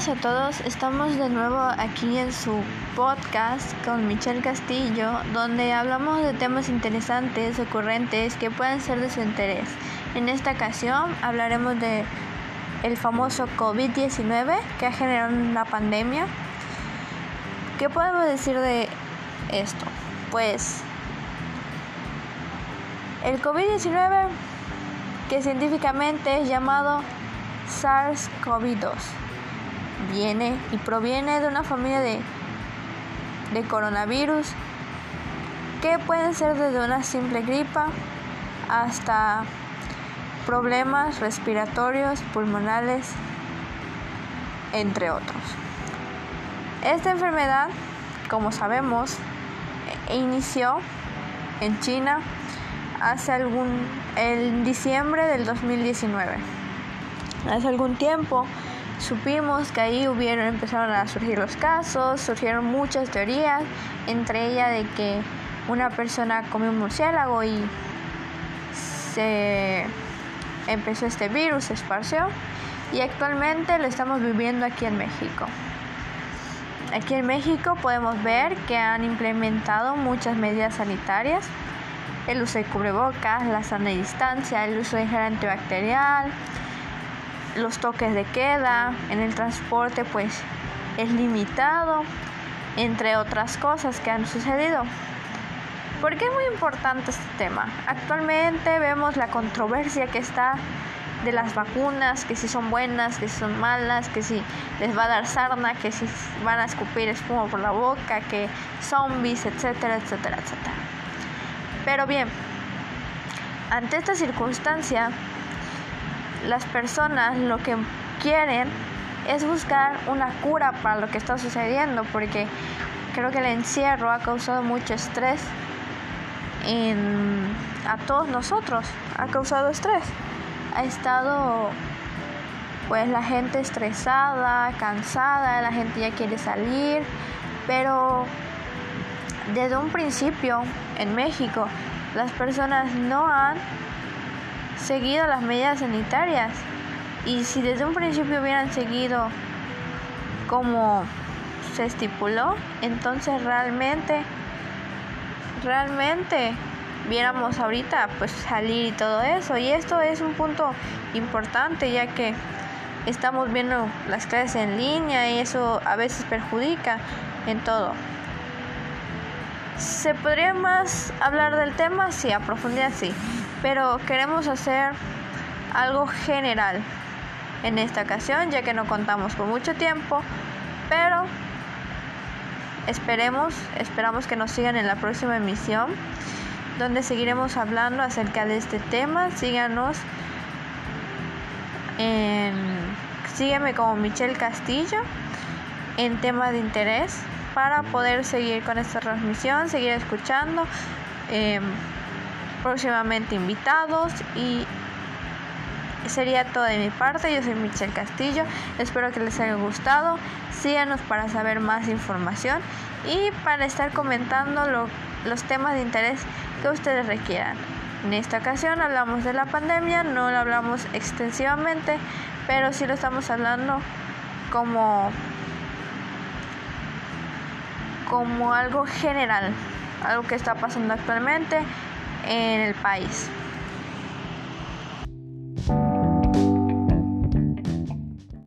Saludos a todos, estamos de nuevo aquí en su podcast con Michelle Castillo, donde hablamos de temas interesantes, ocurrentes, que pueden ser de su interés. En esta ocasión hablaremos de el famoso COVID-19 que ha generado una pandemia. ¿Qué podemos decir de esto? Pues el COVID-19, que científicamente es llamado SARS-CoV-2 viene y proviene de una familia de, de coronavirus que pueden ser desde una simple gripa hasta problemas respiratorios, pulmonales, entre otros. Esta enfermedad, como sabemos, inició en China hace algún en diciembre del 2019. Hace algún tiempo supimos que ahí hubieron, empezaron a surgir los casos, surgieron muchas teorías, entre ellas de que una persona comió un murciélago y se empezó este virus, se esparció y actualmente lo estamos viviendo aquí en México. Aquí en México podemos ver que han implementado muchas medidas sanitarias, el uso de cubrebocas, la sana distancia, el uso de gel antibacterial, los toques de queda, en el transporte pues es limitado, entre otras cosas que han sucedido. ¿Por qué es muy importante este tema? Actualmente vemos la controversia que está de las vacunas, que si son buenas, que si son malas, que si les va a dar sarna, que si van a escupir espuma por la boca, que zombies, etcétera, etcétera, etcétera. Pero bien, ante esta circunstancia, las personas lo que quieren es buscar una cura para lo que está sucediendo, porque creo que el encierro ha causado mucho estrés en, a todos nosotros, ha causado estrés. Ha estado pues la gente estresada, cansada, la gente ya quiere salir, pero desde un principio en México las personas no han seguido las medidas sanitarias. Y si desde un principio hubieran seguido como se estipuló, entonces realmente, realmente viéramos ahorita pues salir y todo eso. Y esto es un punto importante ya que estamos viendo las clases en línea y eso a veces perjudica en todo. ¿Se podría más hablar del tema? Sí, a profundidad sí pero queremos hacer algo general en esta ocasión ya que no contamos con mucho tiempo pero esperemos esperamos que nos sigan en la próxima emisión donde seguiremos hablando acerca de este tema. Síganos sígueme como Michelle Castillo en tema de interés para poder seguir con esta transmisión seguir escuchando em, próximamente invitados y sería todo de mi parte. Yo soy Michelle Castillo. Espero que les haya gustado. Síganos para saber más información y para estar comentando los temas de interés que ustedes requieran. En esta ocasión hablamos de la pandemia, no lo hablamos extensivamente, pero sí lo estamos hablando como, como algo general, algo que está pasando actualmente en el país.